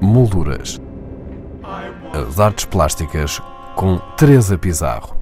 Molduras. As artes plásticas com Teresa Pizarro.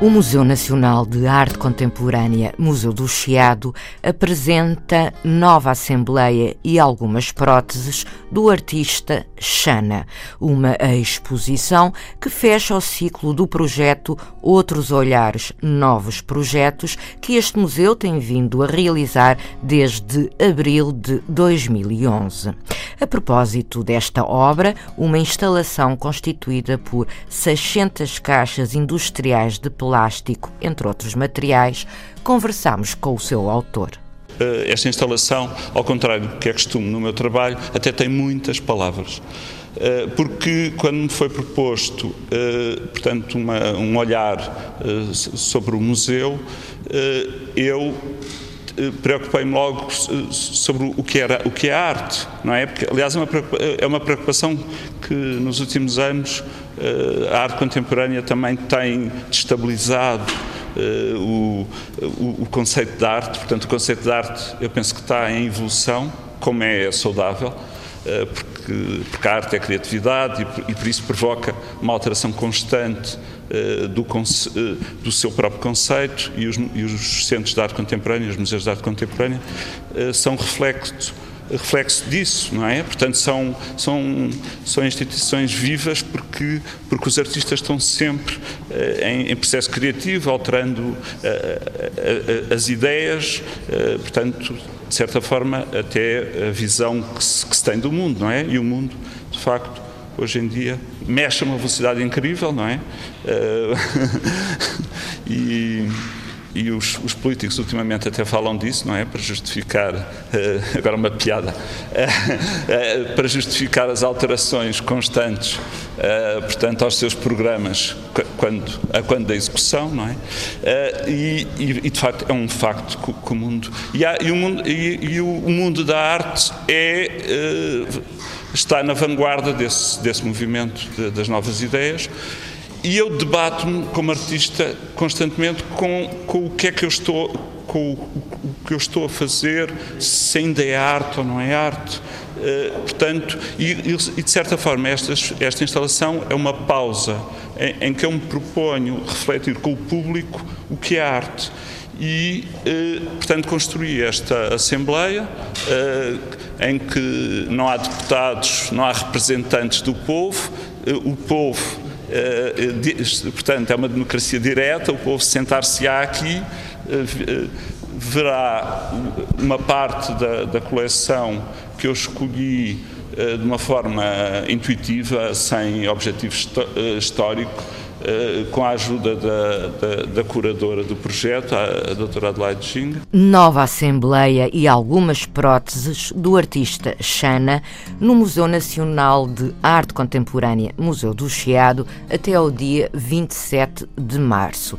O Museu Nacional de Arte Contemporânea, Museu do Chiado, apresenta nova assembleia e algumas próteses do artista Xana, uma exposição que fecha o ciclo do projeto Outros Olhares, Novos Projetos, que este museu tem vindo a realizar desde abril de 2011. A propósito desta obra, uma instalação constituída por 600 caixas industriais de plástico entre outros materiais, conversamos com o seu autor. Eh, esta instalação, ao contrário do que é costume no meu trabalho, até tem muitas palavras. Eh, porque quando me foi proposto, eh, portanto, uma, um olhar sobre o museu, eu preocupei-me logo sobre o que, era, o que é arte, não é? Porque, aliás, é uma, é preocupação que nos últimos anos a arte contemporânea também tem destabilizado o, o, conceito de arte. Portanto, o conceito de arte eu penso que está em evolução, como é saudável, porque, porque, a arte é criatividade e, e, por isso provoca uma alteração constante uh, do, do, seu próprio conceito e os, e os, centros de arte contemporânea, os museus de arte contemporânea, são reflexo reflexo disso, não é? Portanto, são, são, são instituições vivas porque, porque os artistas estão sempre uh, em, em, processo criativo, alterando uh, uh, as ideias, portanto, de certa forma, até a visão que se, que se tem do mundo, não é? E o mundo, de facto, hoje em dia mexe a uma velocidade incrível, não é? e e os, os, políticos ultimamente até falam disso, não é? Para justificar, uh, agora uma piada, uh, uh, para justificar as alterações constantes, portanto, aos seus programas, quando, a quando da execução, não é? E, e, de facto, é um facto que, que o mundo. E, há, e, o mundo e, e, o mundo da arte é, está na vanguarda desse, desse movimento de, das novas ideias e eu debato-me como artista constantemente com, com o que é que eu estou com o que eu estou a fazer, se ainda é arte ou não é arte. Uh, portanto, e, e, de certa forma esta, esta instalação é uma pausa em, em, que eu me proponho refletir com o público o que é arte. E, uh, portanto, construí esta Assembleia uh, em que não há deputados, não há representantes do povo, o povo portanto, é uma democracia direta, o povo sentar-se-á aqui, eh, verá uma parte da, da coleção que eu escolhi de uma forma intuitiva, sem objetivo histórico, eh, com a ajuda da, da, da, curadora do projeto, a, doutora Adelaide Xing. Nova Assembleia e algumas próteses do artista Xana no Museu Nacional de Arte Contemporânea, Museu do Chiado, até ao dia 27 de março.